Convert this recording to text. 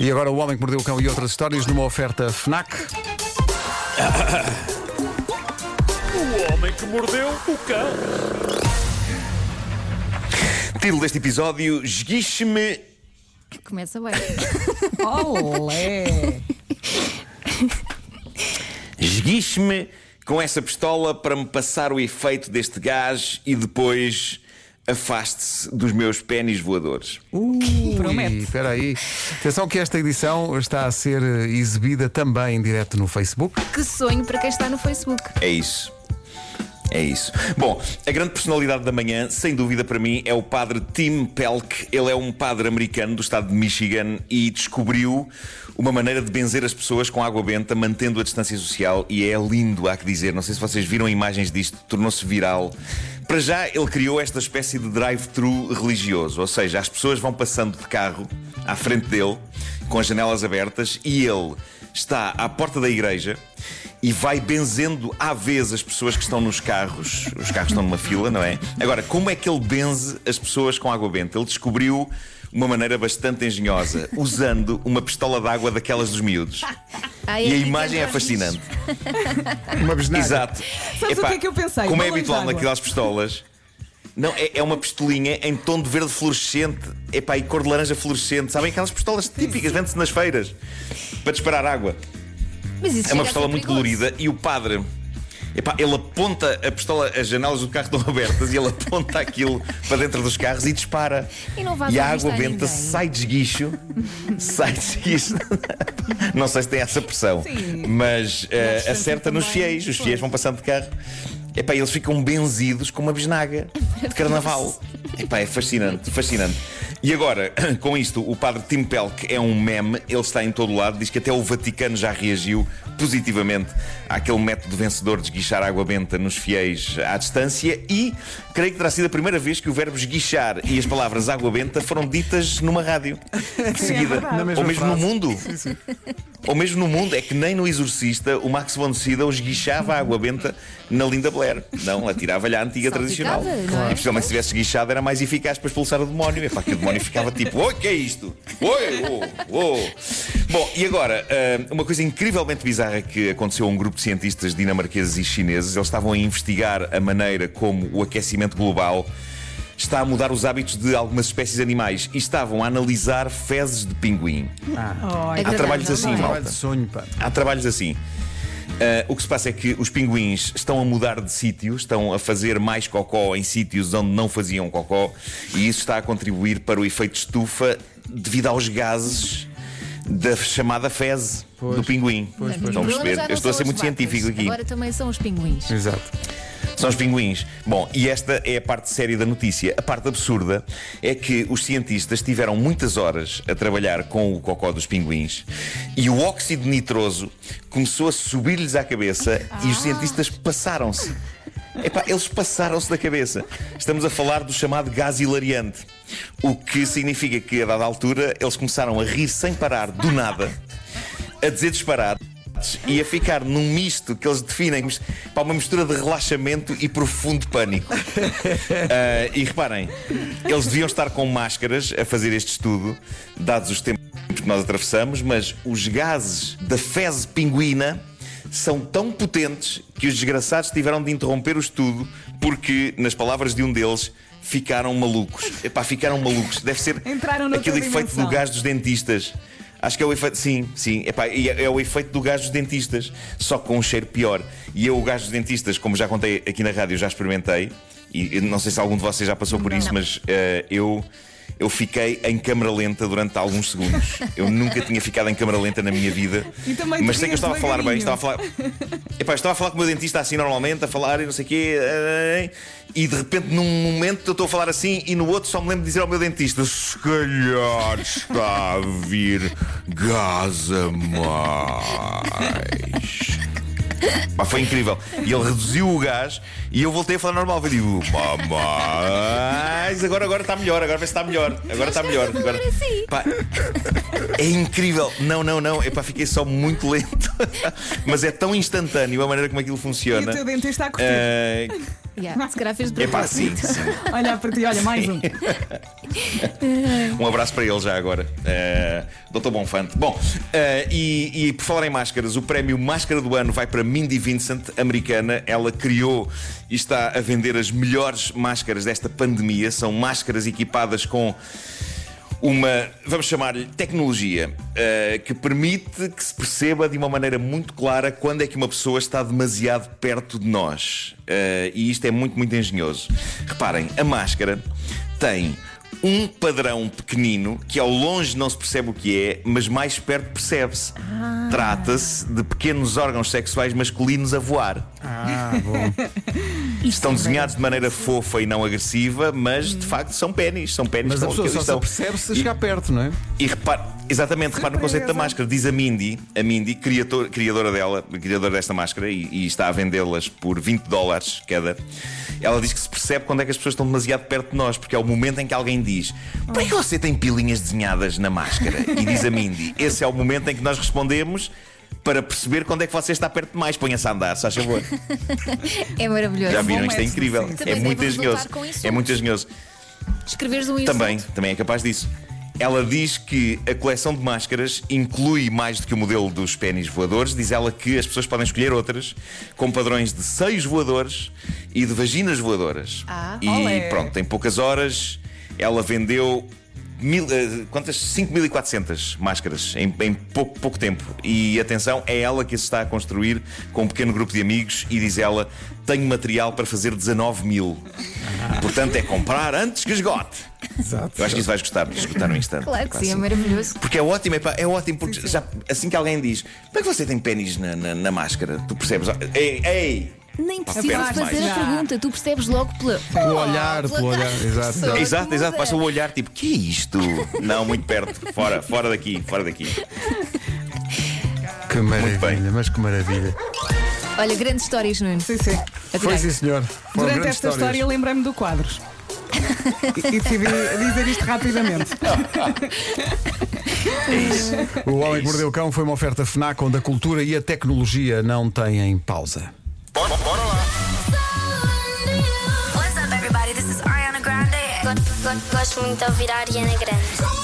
E agora o Homem que Mordeu o Cão e outras histórias numa oferta FNAC. O homem que mordeu o cão. Título deste episódio: Esguiche-me. Começa bem. Olé! Esguiche-me com essa pistola para me passar o efeito deste gás e depois afaste-se dos meus pênis voadores. Promete. Espera aí. Atenção que esta edição está a ser eh, exibida também em direto no Facebook. que sonho para quem está no Facebook. É isso. É isso. Bom, a grande personalidade da manhã, sem dúvida para mim, é o padre Tim Pelk. Ele é um padre americano do estado de Michigan e descobriu uma maneira de benzer as pessoas com água benta, mantendo a distância social. E é lindo, há que dizer. Não sei se vocês viram imagens disto, tornou-se viral. Para já, ele criou esta espécie de drive-thru religioso, ou seja, as pessoas vão passando de carro à frente dele, com as janelas abertas, e ele está à porta da igreja e vai benzendo à vez as pessoas que estão nos carros. Os carros estão numa fila, não é? Agora, como é que ele benze as pessoas com água benta? Ele descobriu uma maneira bastante engenhosa, usando uma pistola de água daquelas dos miúdos. Ai, E a imagem é fascinante. Uma. Exato. Sabes o que é que eu pensei? Como é Balões habitual naquelas pistolas. Não, é, é uma pistolinha em tom de verde fluorescente epá, e cor de laranja fluorescente. Sabem aquelas pistolas típicas, vende-se nas feiras para disparar água. Mas isso É uma pistola muito perigoso. colorida e o padre. Epá, ele aponta a pistola, as janelas do carro estão abertas e ele aponta aquilo para dentro dos carros e dispara. E E a água benta sai de esguicho. sai de esguicho. Não sei se tem essa pressão, Sim. mas eh, distância acerta nos fiéis. Os fiéis vão passando de carro. Epá, eles ficam benzidos com uma bisnaga de carnaval. Epá, é fascinante, fascinante. E agora, com isto, o padre Tim Pelk é um meme, ele está em todo lado, diz que até o Vaticano já reagiu positivamente àquele método vencedor de esguichar água benta nos fiéis à distância e creio que terá sido a primeira vez que o verbo esguichar e as palavras água benta foram ditas numa rádio de seguida. mesma Ou mesmo frase. no mundo. Ou mesmo no mundo, é que nem no Exorcista o Max von Sydow esguichava a água benta na Linda Blair. Não, atirava-lhe à antiga Salpicava, tradicional. não é? E possivelmente se tivesse esguichado era mais eficaz para expulsar o demónio. É pá, que o demónio ficava tipo, oi, que é isto? Oi, oh, oh. Bom, e agora, ah, uma coisa incrivelmente bizarra que aconteceu a um grupo de cientistas dinamarqueses e chineses. Eles estavam a investigar a maneira como o aquecimento global está a mudar os hábitos de algumas espécies animais e estavam a analisar fezes de pinguim. Olha. Há trabalhos assim, é? malta. Trabalho de sonho, pá. Há trabalhos assim. Ah, o que se passa é que os pinguins estão a mudar de sítio, estão a fazer mais cocó em sítios onde não faziam cocó, e isso está a contribuir para o efeito estufa devido aos gases da chamada fezes Pois, do pinguim. pois, pois. Estão a perceber? Eu estou a são ser muito vacas, científico aqui. Agora também são os pinguins. Exato. São os pinguins. Bom, e esta é a parte séria da notícia. A parte absurda é que os cientistas tiveram muitas horas a trabalhar com o cocó dos pinguins e o óxido nitroso começou a subir-lhes à cabeça e os cientistas passaram-se. Epá, eles passaram-se da cabeça. Estamos a falar do chamado gás hilariante. O que significa que, a dada altura, eles começaram a rir sem parar, do nada, a dizer disparates e a ficar num misto que eles definem pá, uma mistura de relaxamento e profundo pânico. Ah, e reparem, eles deviam estar com máscaras a fazer este estudo, dados os tempos que nós atravessamos, mas os gases da fezes pinguina são tão potentes que os desgraçados tiveram de interromper o estudo porque, nas palavras de um deles, ficaram malucos. Epá, ficaram malucos. Deve ser aquele efeito dimensão. do gás dos dentistas. Acho que é o efeito. Sim, sim. Epá, é, é o efeito do gás dos dentistas, só com um cheiro pior. E eu, o gás dos dentistas, como já contei aqui na rádio, já experimentei. E não sei se algum de vocês já passou por isso, Não. mas eh, eu. Eu fiquei em câmara lenta durante alguns segundos. Eu nunca tinha ficado em câmara lenta na minha vida. Mas sei que eu estava a falar bem, estava a falar. Epá, estava a falar com o meu dentista assim normalmente, a falar e não sei o quê. E de repente, num momento, eu estou a falar assim e no outro só me lembro de dizer ao meu dentista: se calhar está a vir gás a mais. Pá, foi incrível. E ele reduziu o gás e eu voltei a falar normal. Eu digo, mas agora, agora está melhor, agora vê se está melhor. Agora está melhor. Agora... assim. Pá, é incrível. Não, não, não. Epá, fiquei só muito lento. Mas é tão instantâneo a maneira como aquilo E funciona. o teu dentista a curtir. Eh, Yeah, se calhar fez de É pá, sim, propósito. sim. Olha para ti, olha, mais um. Um abraço para ele já agora, uh, Dr. Bonfante. Bom, uh, e, e por falar em máscaras, o prémio Máscara do Ano vai para Mindy Vincent, americana. Ela criou e está a vender as melhores máscaras desta pandemia. São máscaras equipadas com uma, vamos chamar-lhe tecnologia, uh, que permite que se perceba de uma maneira muito clara quando é que uma pessoa está demasiado perto de nós. Uh, e isto é muito, muito engenhoso. Reparem, a máscara tem um padrão pequenino que ao longe não se percebe o que é, mas mais perto percebe-se. Trata-se de pequenos órgãos sexuais masculinos a voar. Ah, bom. Estão desenhados de maneira fofa e não agressiva, mas de facto são pênis. São pênis Mas a pessoa só se estão. apercebe se E- chegar perto, não é? e repare, exatamente, repare no conceito da máscara. Diz a Mindy, a Mindy, criator- criadora dela, criadora desta máscara, e, e está a vendê-las por 20 dólares cada. Ela diz que se percebe quando é que as pessoas estão demasiado perto de nós, porque é o momento em que alguém diz: Por que você tem pilinhas desenhadas na máscara? E diz a Mindy: Esse é o momento em que nós respondemos. Para perceber quando é que você está perto demais, ponha-se a andar, se faz favor. É maravilhoso. Já viram? bom Isto é incrível. É Também muito engenhoso. É muito engenhoso. Escreveres um Também, insulto. também é capaz disso. Ela diz que a coleção de máscaras inclui mais do que o modelo dos pênis voadores. Diz ela que as pessoas podem escolher outras com padrões de seios voadores e de vaginas voadoras. Ah, e olé. pronto, em poucas horas ela vendeu mil, eh, quantas? 5.400 máscaras em, em pouco, pouco tempo. E atenção, é ela que as está a construir com um pequeno grupo de amigos e diz ela: tenho material para fazer 19 mil. Portanto, é comprar antes que esgote. Exato. Eu acho que isso vais gostar de esgotar no instante. Claro que sim, é assim. maravilhoso. Porque é ótimo, é, pá, é ótimo, porque já, assim que alguém diz como é que você tem pênis na, na, na máscara, tu percebes, "Ah, ei, ei! Nem precisas fazer demais. a pergunta, tu percebes logo pela, Pelo olhar, pelo olhar, exato. Exato, exato, basta o olhar tipo, que é isto? Não, muito perto, fora, fora daqui, fora daqui. Que maravilha, mas que maravilha. Olha, grandes histórias, Nuno. Sim, sim. Foi Adorei. sim, senhor. Foram Durante esta histórias. história lembrei-me do quadros. E, e decidi dizer isto rapidamente. O Homem que Mordeu o Cão foi uma oferta FNAC onde a cultura e a tecnologia não têm pausa. Is Ariana Grande. Gosto muito de ouvir a Ariana Grande.